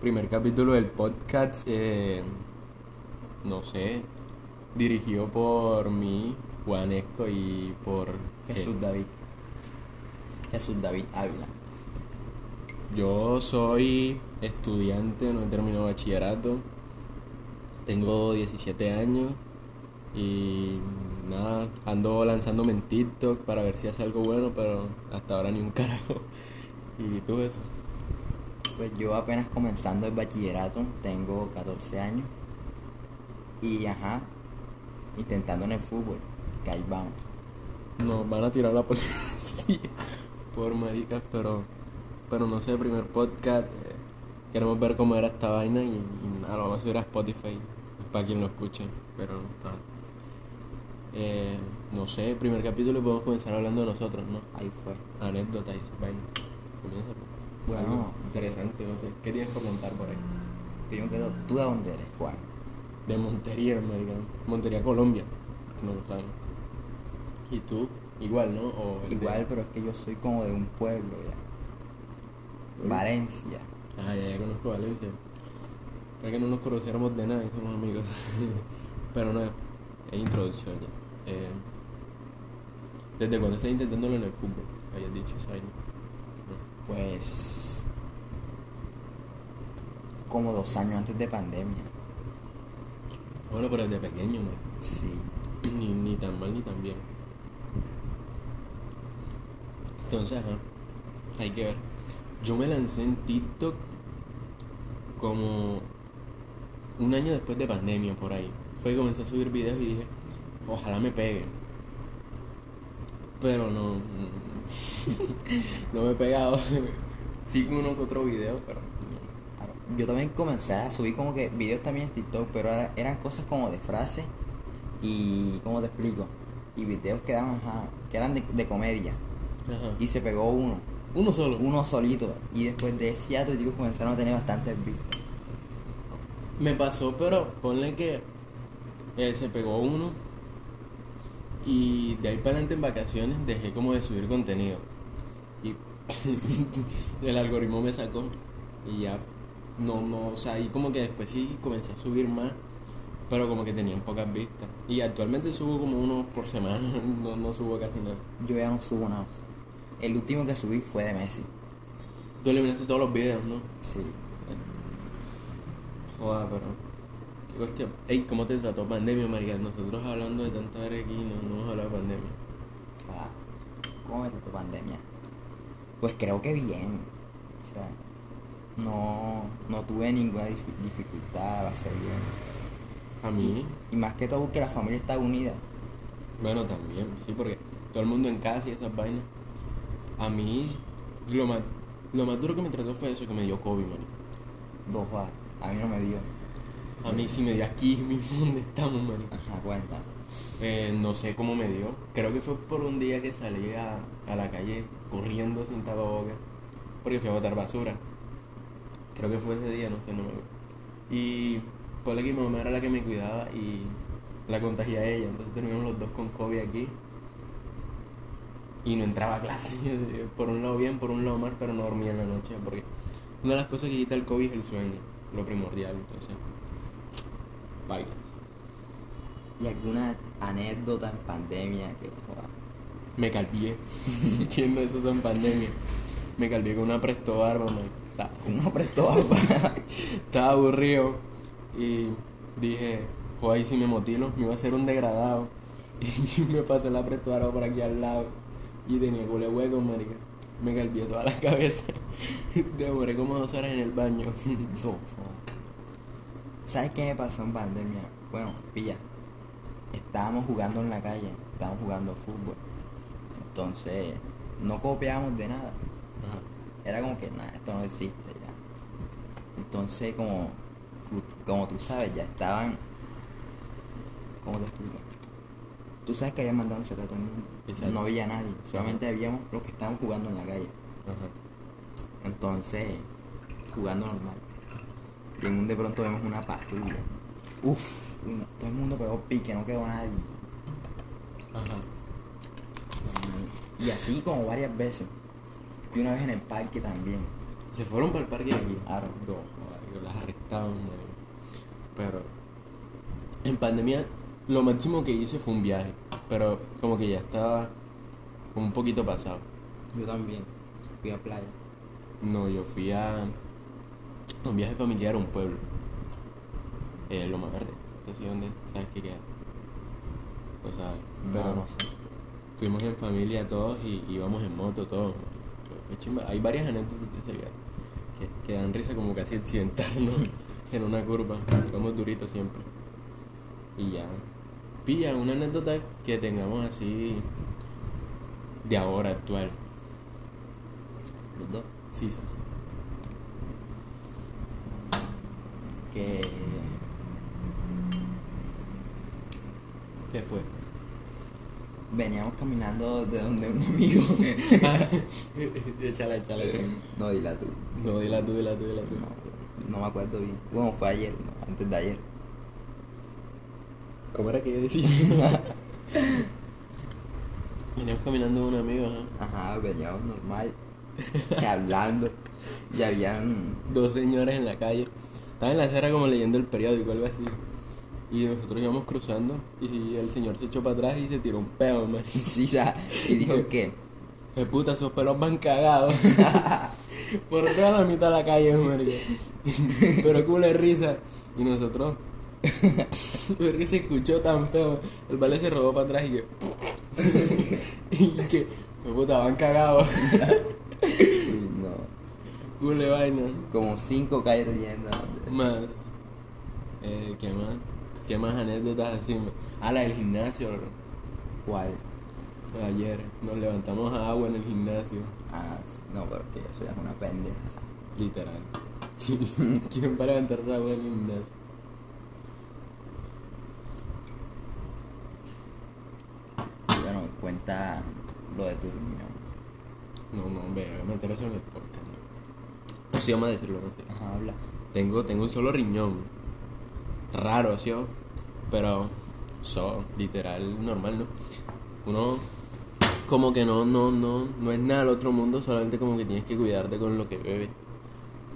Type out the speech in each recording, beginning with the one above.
primer capítulo del podcast, eh, no sé, dirigido por mí, Juanesco, y por Jesús David. Jesús David Ávila. Yo soy estudiante, no he terminado bachillerato, tengo 17 años y nada, ando lanzándome en TikTok para ver si hace algo bueno, pero hasta ahora ni un carajo. ¿Y tú eso? Pues yo apenas comenzando el bachillerato, tengo 14 años. Y ajá, intentando en el fútbol, que ahí vamos. Nos van a tirar la policía por maricas, pero, pero no sé, primer podcast. eh, queremos ver cómo era esta vaina y, y nada, lo vamos a subir a Spotify para quien lo escuche, pero nada. Eh, no sé, primer capítulo y podemos comenzar hablando de nosotros, ¿no? Ahí fue. Anécdotas vainas. Comienza. Bueno. Algo interesante, no sé. ¿Qué tienes que contar por ahí? Que todo, ¿tú de dónde eres, Juan? De Montería, marica. Montería, Colombia. No lo saben. ¿Y tú? Igual, ¿no? O de- Igual, pero es que yo soy como de un pueblo ya. Valencia. Ah, ya, ya conozco Valencia. Para que no nos conociéramos de nada, somos amigos. Pero no, es introducción ya. Eh, ¿Desde cuándo estás intentándolo en el fútbol? Habías dicho. No. Pues. Como dos años antes de pandemia. Bueno, pero desde pequeño, man. Sí. Ni, ni tan mal ni tan bien. Entonces, ajá. Hay que ver. Yo me lancé en TikTok como un año después de pandemia, por ahí. Fue que comencé a subir videos y dije, ojalá me pegue. Pero no. no me he pegado. sí con uno que otro video, pero. Claro, Yo también comencé a subir como que videos también en TikTok, pero era- eran cosas como de frases y, ¿cómo te explico? Y videos que, daban, ajá, que eran de, de comedia. Ajá. Y se pegó uno, Uno solo. uno solito. Y después de ese ato, digo, comenzaron a tener bastantes vistas. Me pasó, pero ponle que eh, se pegó uno y de ahí para adelante en vacaciones dejé como de subir contenido y el algoritmo me sacó y ya no, no, o sea, ahí como que después sí comencé a subir más, pero como que tenían pocas vistas y actualmente subo como uno por semana, no, no subo casi nada. Yo ya no subo nada. El último que subí fue de Messi. Tú eliminaste todos los videos, ¿no? Sí. Joder, pero. Cuestión. Ey, ¿cómo te trató pandemia, marica? Nosotros hablando de tanta verga aquí, no, no hemos hablado de pandemia. Ah, ¿Cómo me trató pandemia? Pues creo que bien. O sea, no, no tuve ninguna dif- dificultad, va a ser bien. A mí, Y más que todo que la familia está unida. bueno, también, sí, porque todo el mundo en casa y esas vainas. A mí, lo más, lo más duro que me trató fue eso, que me dio COVID, marica. Dos. A mí no me dio. A mí sí me dio aquí mismo donde estamos, marica. Ajá, cuenta. Eh, no sé cómo me dio. Creo que fue por un día que salí a, a la calle corriendo sin tapabocas. Porque fui a botar basura. Creo que fue ese día, no sé, no me acuerdo. Y por que mi mamá era la que me cuidaba y la contagié a ella. Entonces terminamos los dos con COVID aquí. Y no entraba a clase. Por un lado bien, por un lado mal, pero no dormía en la noche. Porque una de las cosas que quita el COVID es el sueño. Lo primordial, entonces. ¿Y alguna anécdota en pandemia que Me calvié. ¿Quién no eso en pandemia? Me calvié con una presto barba, uno prestó barba? estaba aburrido y dije, joder, si me motilo, me iba a hacer un degradado. Y me pasé la presto barba por aquí al lado y tenía cule hueco, marica. Me calvié toda la cabeza. Demoré como dos horas en el baño. ¿Sabes qué me pasó en pandemia? Bueno, pilla. Estábamos jugando en la calle, estábamos jugando fútbol. Entonces, no copiábamos de nada. Ajá. Era como que nada, esto no existe ya. Entonces, como, como tú sabes, ya estaban. ¿Cómo te explico? Tú sabes que habían mandado un secreto al mundo. Exacto. No había nadie, solamente habíamos los que estaban jugando en la calle. Ajá. Entonces, jugando normal. Y en un de pronto vemos una patrulla. Uf, todo el mundo pegó pique, no quedó nadie. Ajá. Y así como varias veces. Y una vez en el parque también. Se fueron para el parque de aquí. Claro. No, las arrestaron. Pero en pandemia lo máximo que hice fue un viaje. Pero como que ya estaba un poquito pasado. Yo también. Fui a playa. No, yo fui a un viaje familiar a un pueblo. Eh, Loma Verde. No sé dónde, ¿sabes qué queda? O sea, pero No, no sé. fuimos en familia todos y íbamos en moto todos. Hay varias anécdotas de ese viaje que, que dan risa como casi accidentarnos en una curva. Íbamos duritos siempre. Y ya. Pilla, una anécdota que tengamos así de ahora, actual. Los dos. Sí, sí. Que ¿Qué fue? veníamos caminando de donde un amigo. échala, échala. no, dila tú. No, dila tú, dila tú, dila tú. No, no me acuerdo bien. Bueno, fue ayer, no, antes de ayer. ¿Cómo era que yo decía? Veníamos caminando con un amigo, ajá. Ajá, veníamos normal. hablando. Y habían. Dos señores en la calle. Estaban en la acera como leyendo el periódico, algo así. Y nosotros íbamos cruzando y el señor se echó para atrás y se tiró un peo, man. Sí, y dijo que. De puta, esos pelos van cagados. Por toda la mitad de la calle, marico. Pero culo de risa. Y nosotros. Porque se escuchó tan feo. El vale se robó para atrás y que. y que. De puta, van cagados. De vaina. Como cinco calles riendo. Más. Eh, ¿Qué más? ¿Qué más anécdotas así? Ah, la del gimnasio, bro. ¿Cuál? Ayer nos levantamos a agua en el gimnasio. Ah, sí. No, pero que eso ya es una pendeja. Literal. ¿Quién para levantarse a agua en el gimnasio? Bueno, cuenta lo de tu riñón. No, no, hombre, voy a meter eso en el podcast. Vamos a decirlo, no sé. Ajá, habla. Tengo, tengo un solo riñón. Raro, ¿sí? Pero, so, literal, normal, ¿no? Uno, como que no, no, no, no es nada del otro mundo, solamente como que tienes que cuidarte con lo que bebes.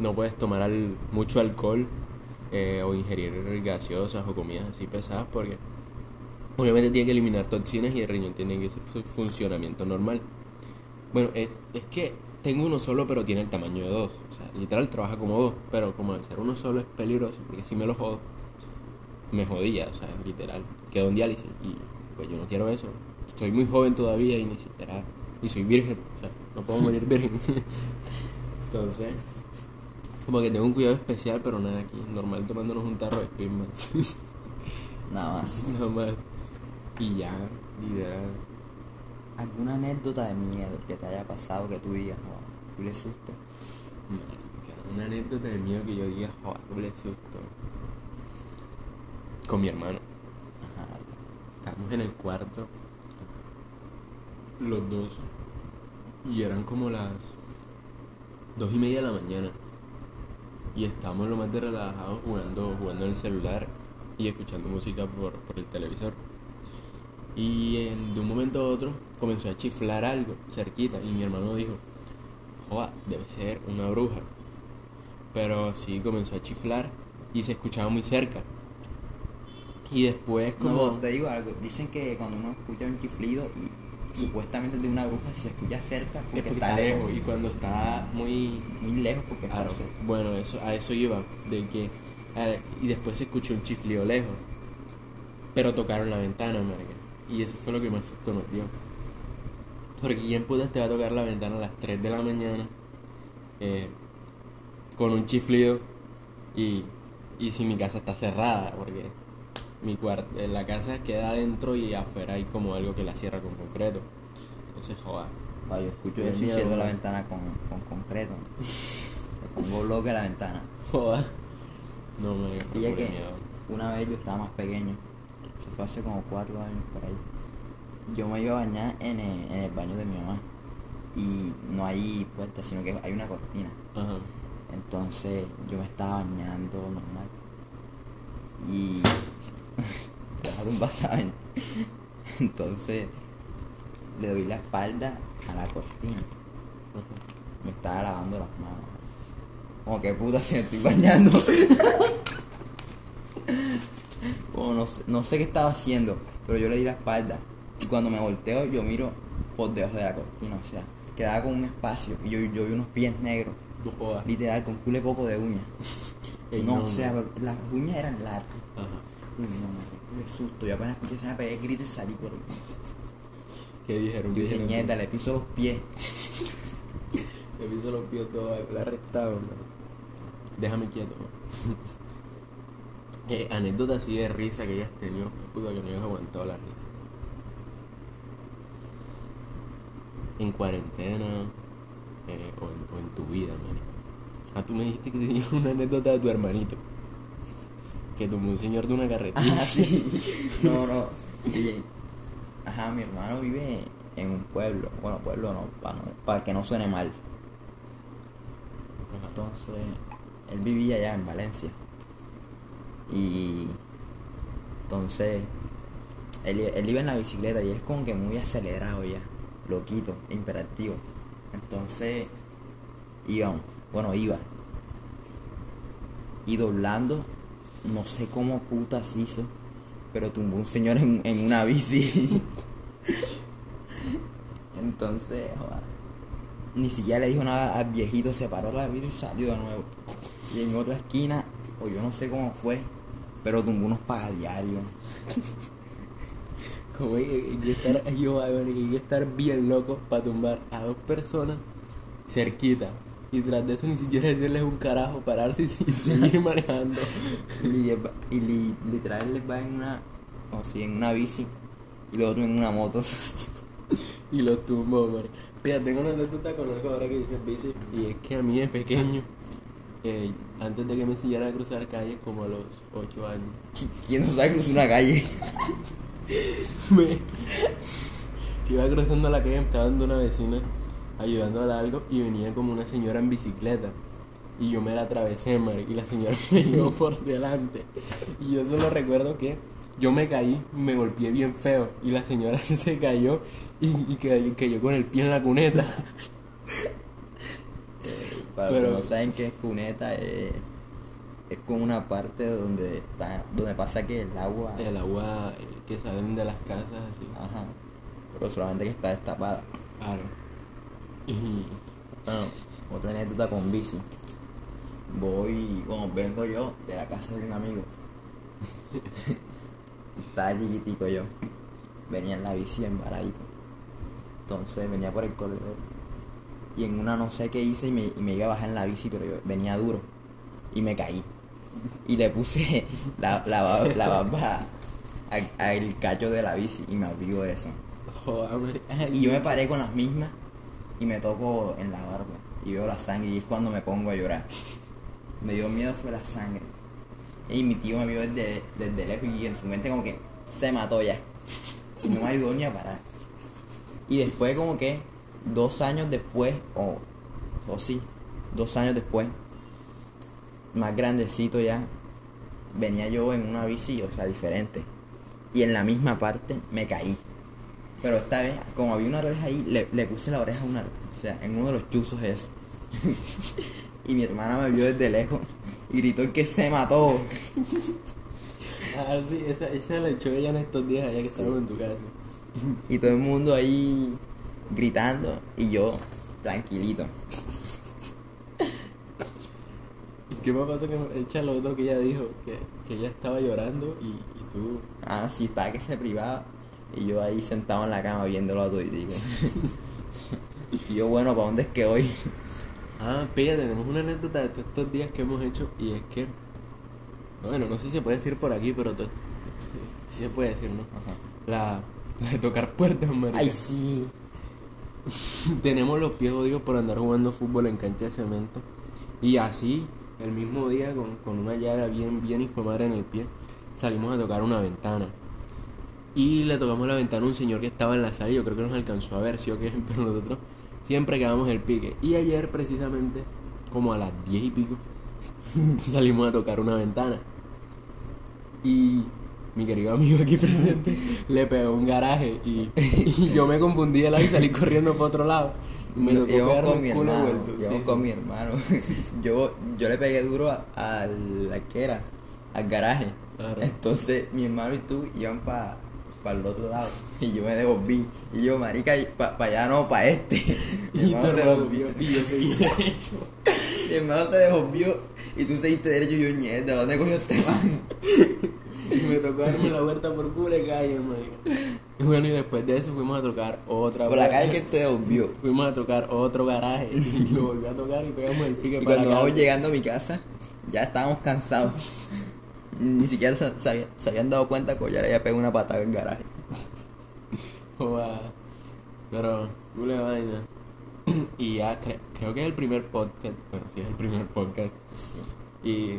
No puedes tomar al- mucho alcohol eh, o ingerir gaseosas o comidas así pesadas porque obviamente tiene que eliminar toxinas y el riñón tiene que ser su funcionamiento normal. Bueno, es, es que tengo uno solo, pero tiene el tamaño de dos. O sea, literal trabaja como dos, pero como al ser uno solo es peligroso, porque si me lo jodo, me jodía, o sea, literal. Quedo en diálisis y pues yo no quiero eso. Soy muy joven todavía y ni siquiera. Y soy virgen, o sea, no puedo morir virgen. Entonces, como que tengo un cuidado especial, pero nada aquí. Normal tomándonos un tarro de Speedmax. Nada más. nada más. Y ya, literal. ¿Alguna anécdota de miedo que te haya pasado que tú digas, oh, tú le susto? Una anécdota de miedo que yo diga, joder, le susto. Con mi hermano. Ajá. Estábamos en el cuarto, los dos, y eran como las dos y media de la mañana. Y estábamos lo más de relajados jugando, jugando en el celular y escuchando música por, por el televisor. Y en- de un momento a otro comenzó a chiflar algo cerquita y mi hermano dijo, joa, debe ser una bruja. Pero sí comenzó a chiflar y se escuchaba muy cerca. Y después como... No, te digo algo. Dicen que cuando uno escucha un chiflido y supuestamente de una bruja, si se escucha cerca, porque, Es porque está lejos. y cuando está muy Muy lejos porque está bueno eso a eso iba de que a- y después se escuchó un chiflido lejos pero tocaron la ventana marica y eso fue lo que más susto nos dio. Porque quién putas te va a tocar la ventana a las 3 de la mañana eh, con un chiflido y, y si mi casa está cerrada porque mi eh, la casa queda adentro y afuera hay como algo que la cierra con concreto. Entonces joda. Ah, yo escucho Qué eso miedo, cierro la ventana con, con concreto. Le pongo bloque a la ventana. joda. No me Y ya que una vez yo estaba más pequeño, eso fue hace como cuatro años por ahí. Yo me iba a bañar en el, en el baño de mi mamá. Y no hay puerta, sino que hay una cortina. Ajá. Entonces yo me estaba bañando normal. Y dejaron un. Entonces le doy la espalda a la cortina. Ajá. Me estaba lavando las manos. como que puta si me estoy bañando. Como no, sé, no sé qué estaba haciendo, pero yo le di la espalda. Y cuando me volteo, yo miro por debajo de la cortina, o sea, quedaba con un espacio. Y yo, yo vi unos pies negros, No literal, con cule poco de uñas. No, no, o sea, no. las uñas eran largas. Ajá. Uy, no, me susto. Yo apenas escuché ese pegué el grito y salí por ¿Qué dijeron? Yo ¿Qué dije, nieta, le piso los pies. Me piso los pies todo la arrestado, man. Déjame quieto. Eh, anécdota así de risa que hayas tenido, puta que no hayas aguantado la risa. En cuarentena eh, o, en, o en tu vida, man. Ah, tú me dijiste que tenías una anécdota de tu hermanito. Que tumbó un señor de una carretilla. Ah, sí. No, no. Y- ajá, mi hermano vive en un pueblo. Bueno, pueblo no, para, no, para que no suene mal. Entonces, él vivía allá en Valencia. Y entonces, él, él iba en la bicicleta y es como que muy acelerado ya, loquito, imperativo. Entonces, íbamos, bueno, iba. Y doblando, no sé cómo putas hizo, pero tumbó un señor en, en una bici. Entonces, joder, ni siquiera le dijo nada al viejito, se paró la bici y salió de nuevo. Y en otra esquina, o yo no sé cómo fue, pero tumbó unos pagadiarios. Como hay, que estar, yo, hay que estar bien loco para tumbar a dos personas cerquita. Y tras de eso ni siquiera decirles un carajo, pararse y seguir manejando. Y, li- y li- literal les va en una, o así, en una bici, y otros en una moto. Y los tumbó, marica. Mira, tengo una anécdota con algo ahora que dice bici. Y es que a mí de pequeño, eh, antes de que me enseñara a cruzar calles, como a los 8 años, ¿Quién no sabe cruzar una calle? me iba cruzando la calle, me estaba dando una vecina ayudándola a algo y venía como una señora en bicicleta. Y yo me la atravesé, marica, y la señora me llevó por delante. Y yo solo recuerdo que yo me caí, me golpeé bien feo y la señora se cayó y, y cayó, cayó con el pie en la cuneta. Para Pero- los que no saben qué es cuneta, es, es como una parte donde está, donde pasa que el agua, El agua eh, que salen de las casas así. ajá, pero solamente que está destapada. Claro. Y Bueno, otra anécdota con bici. Voy, bueno, vengo yo de la casa de un amigo. Estaba chiquitico yo. Venía en la bici embaradito. Entonces venía por el corredor. Y en una no sé qué hice y me, y me iba a bajar en la bici, pero yo venía duro. Y me caí. Y le puse la, la, ba- la barba al cacho de la bici y me abrió eso. Y yo me paré con las mismas y me toco en la barba y veo la sangre y es cuando me pongo a llorar. Me dio miedo fue la sangre. Y mi tío me vio desde, desde lejos y en su mente como que se mató ya. Y no me ayudó ni a parar. Y después como que dos años después, o, o sí, dos años después, más grandecito ya, venía yo en una bici, o sea, diferente. Y en la misma parte me caí. Pero esta vez, como había una oreja ahí, le, le puse la oreja a una, o sea, en uno de los chuzos es. y mi hermana me vio desde lejos y gritó que se mató. Ah, sí, esa, esa la echó ella en estos días allá que estábamos en tu casa. Y todo el mundo ahí gritando y yo tranquilito. ¿Y qué me pasó que me echa lo otro que ella dijo? Que, que ella estaba llorando y, y tú... Ah, sí, estaba que se privaba. Y yo ahí sentado en la cama viéndolo a todo y digo. y yo, bueno, ¿para dónde es que voy? Ah, pilla, tenemos una anécdota de todos estos días que hemos hecho y es que... Bueno, no sé si se puede decir por aquí, pero to- sí, sí se puede decir, ¿no? Ajá. La, la de tocar puertas, marica. Ay, sí. Tenemos los pies jodidos por andar jugando fútbol en cancha de cemento. Y así, el mismo día, con, con una llaga bien, bien madre en el pie, salimos a tocar una ventana. Y le tocamos la ventana a un señor que estaba en la sala y yo creo que nos alcanzó a ver, sí o qué, pero nosotros siempre quedamos el pique. Y ayer, precisamente, como a las 10 y pico, salimos a tocar una ventana. Y mi querido amigo aquí presente le pegó un garaje y, y yo me confundí lado y salí corriendo para otro lado. Me tocó quedarme con mi hermano. vuelto, sí, con mi hermano. yo, yo le pegué duro a, a la que era, al garaje. Claro. Entonces mi hermano y tú iban para el otro lado. Y yo me devolví. Y yo, marica, para allá no, para este. Mi Y hermano se devolvió. y yo seguí derecho. Mi hermano se devolvió. Y tú seguiste derecho y yo, ¿de dónde cogió este man? Y me tocó darme la vuelta por pura calle, marica. Y bueno, y después de eso fuimos a tocar otra Por la calle que se devolvió. Fuimos a tocar otro garaje y lo volví a tocar y pegamos el pique Y para cuando vamos llegando a mi casa, ya estábamos cansados. Ni siquiera se, se había- se habían dado cuenta que había pegado una patada en el garaje. Joda. Pero, cule vaina. Y ya, cre- creo que es el primer podcast. Bueno, sí, es el primer podcast. Y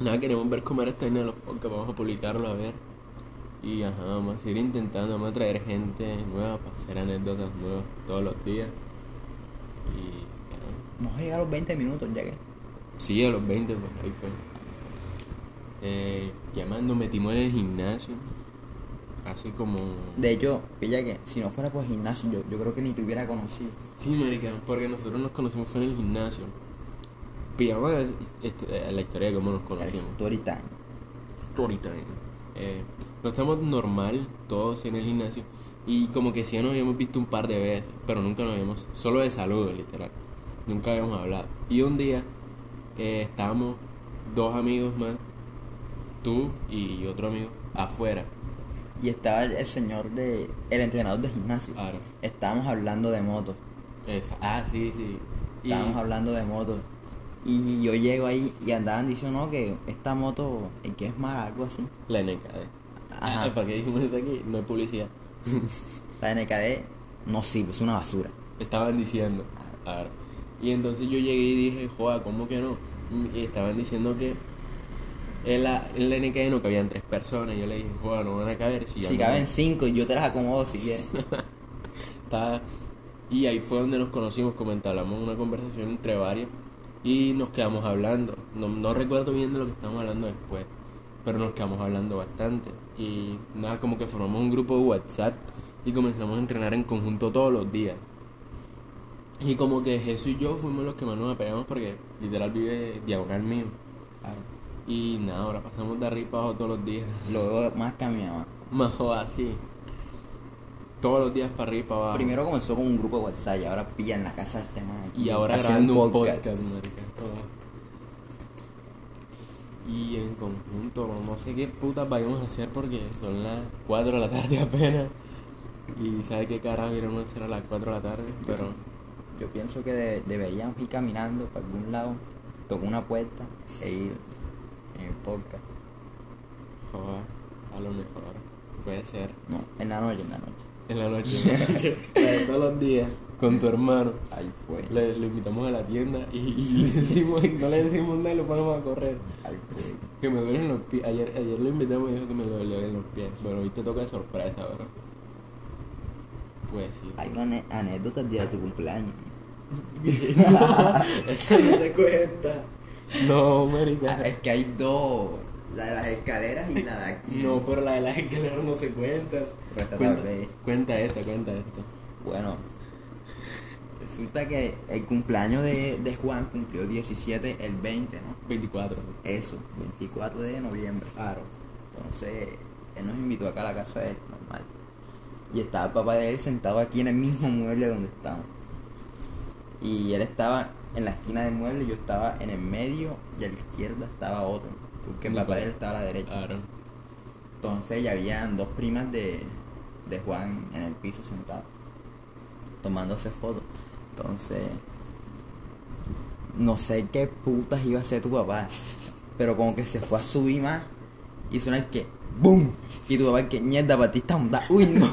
nada, queremos ver cómo era esta vaina de los podcasts. Vamos a publicarlo a ver. Y ajá, vamos a seguir intentando. Vamos a traer gente nueva para hacer anécdotas nuevas todos los días. Y ya. Vamos a llegar a los 20 minutos ya que. Sí, a los 20, pues ahí fue. Eh. Nos metimos en el gimnasio. Hace como. De hecho, pilla que si no fuera por el gimnasio, yo, yo creo que ni te hubiera conocido. Sí, marica, porque nosotros nos conocimos fue en el gimnasio. Pillamos esto- eh, la historia de cómo nos conocimos. story time. Story time. Eh, no estamos normal, todos en el gimnasio. Y como que sí nos habíamos visto un par de veces, pero nunca nos habíamos, solo de saludo, literal. Nunca habíamos hablado. Y un día eh, estábamos dos amigos más, tú y otro amigo, afuera. Y estaba el, el señor de. El entrenador de gimnasio. Claro. Estábamos hablando de motos. Ah, sí, sí. Y- Estábamos hablando de motos. Y yo llego ahí y andaban diciendo, no, que esta moto, el que es más, algo así. La NKD. Ajá. ¿Para qué dijimos eso aquí? No hay publicidad. La NKD no sirve, es una basura. Estaban diciendo. Claro. Y entonces yo llegué y dije, joda, ¿cómo que no? Y estaban diciendo que en la, en la NKD no cabían tres personas. Y yo le dije, joda, no van a caber. Si, Si caben cinco, yo te las acomodo si quieres. Estaba- Y ahí fue donde nos conocimos, como entablamos una conversación entre varios. Y nos quedamos hablando. No, no recuerdo bien de lo que estábamos hablando después. Pero nos quedamos hablando bastante. Y nada, como que formamos un grupo de WhatsApp. Y comenzamos a entrenar en conjunto todos los días. Y como que Jesús y yo fuimos los que más nos apegamos porque literal vive diagonal mío. Claro. Y nada, ahora pasamos de arriba abajo todos los días. Veo más que a mi mamá. Más joda así. Todos los días para arriba y para abajo. Primero comenzó con un grupo de WhatsApp y ahora pilla en la casa de este man. aquí, Y ahora grabando un podcast, marica. joda. Y en conjunto, no, sé qué putas vayamos a hacer porque son las 4 de la tarde apenas. Y sabe qué carajo iremos a hacer a las 4 de la tarde, pero Yo pienso que de- deberíamos ir caminando para algún lado, tocar una puerta e ir en el podcast. joda, a lo mejor puede ser No, en la noche, en la noche. En la noche, en la noche, la de todos los días con tu hermano. Ahí fue. Le, le invitamos a la tienda y, y le decimos, no le decimos nada y lo ponemos a correr. Ahí fue. Que me duelen los pies. Ayer, ayer lo invitamos y dijo que me duelen los pies. Bueno, hoy te toca de sorpresa, ¿verdad? Pues sí. Hay una anécdota el día de tu cumpleaños. Eso no se cuenta. No, Ah, marica. es que hay dos, la de las escaleras y la de aquí. No, pero la de las escaleras no se cuenta. Cuenta Cuenta, cuenta esta, cuenta esta. Bueno, resulta que el cumpleaños de, de Juan cumplió 17 el 20, ¿no? 24. Eso, 24 de noviembre. Claro. Entonces, él nos invitó acá a la casa de él, normal. Y estaba el papá de él sentado aquí en el mismo mueble donde estábamos. Y él estaba en la esquina del mueble, yo estaba en el medio y a la izquierda estaba otro. Porque el papá de él estaba a la derecha. Claro. Entonces ya habían dos primas de, de Juan en el piso sentado, tomándose fotos. Entonces, no sé qué putas iba a hacer tu papá, pero como que se fue a subir más y suena que ¡BOOM! Y tu papá que mierda para ti está. ¡Uy no!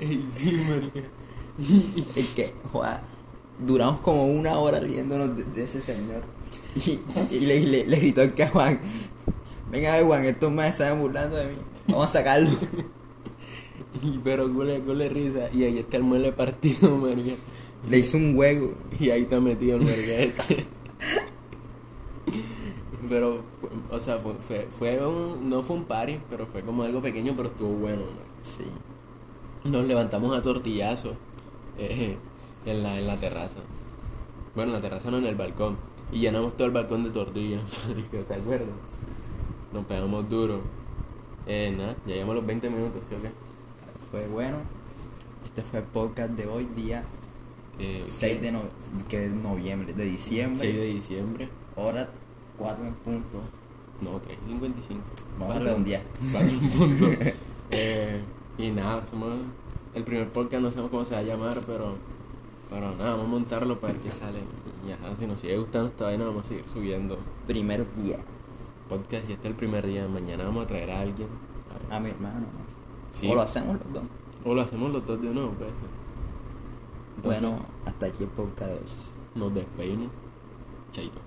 Ey, sí, marica. Es que, Juan, duramos como una hora riéndonos de, de ese señor. Y, y le, le, le gritó que a Juan, venga a ver Juan, estos más están burlando de mí. Vamos a sacarlo. Y, pero cule, cule risa. Y ahí está el mueble partido, marica. Le hizo un huevo. Y ahí está metido el marica este. Pero, o sea, fue, fue, fue un, no fue un party, pero fue como algo pequeño, pero estuvo bueno. marica. Sí. nos levantamos a tortillazos eh, en, la, en la terraza. Bueno, en la terraza no, en el balcón. Y llenamos todo el balcón de tortillas. ¿Te acuerdas? Nos pegamos duro. Eh, nada, ya llevamos los 20 minutos, ¿sí o qué? Fue bueno. Este fue el podcast de hoy, día Eh, 6 de, no- que es noviembre, de diciembre. 6 de diciembre. Hora 4 en punto. No, 3.55. Vamos a Cuatro- redondear. cuatro en punto. Eh, y nada, somos el primer podcast, no sabemos cómo se va a llamar, pero, pero nada, vamos a montarlo para ver qué sale. Y ajá, si nos sigue gustando esta vaina, vamos a seguir subiendo Primer día. podcast. Y este es el primer día. Mañana vamos a traer a alguien. A mi hermano. Sí. O lo hacemos los dos. O lo hacemos los dos de nuevo. Entonces, Bueno, hasta aquí el podcast de hoy. nos despedimos. Chaito.